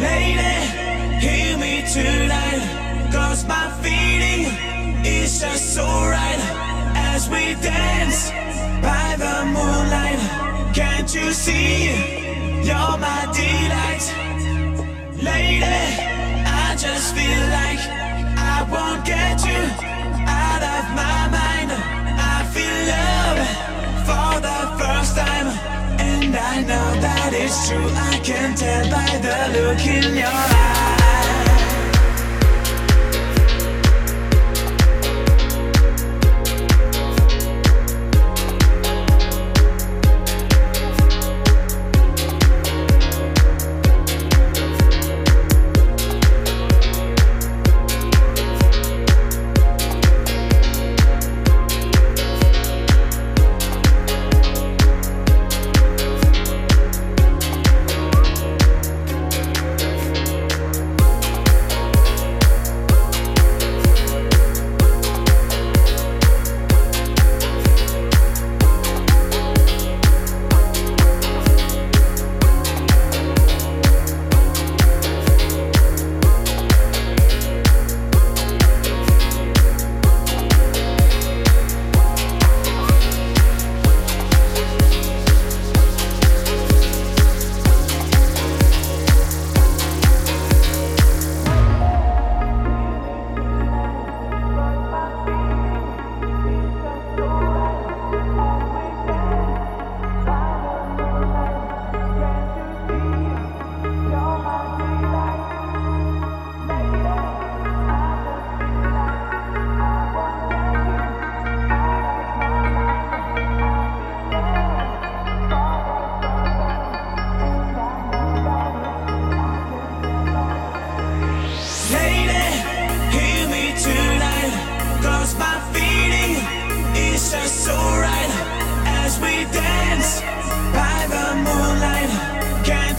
Lady, hear me tonight. Cause my feeling is just so right As we dance by the moonlight Can't you see? You're my delight. Lady, I just feel like I won't get you out of my mind. I feel love for the first time it's true. I can tell by the look in your eyes.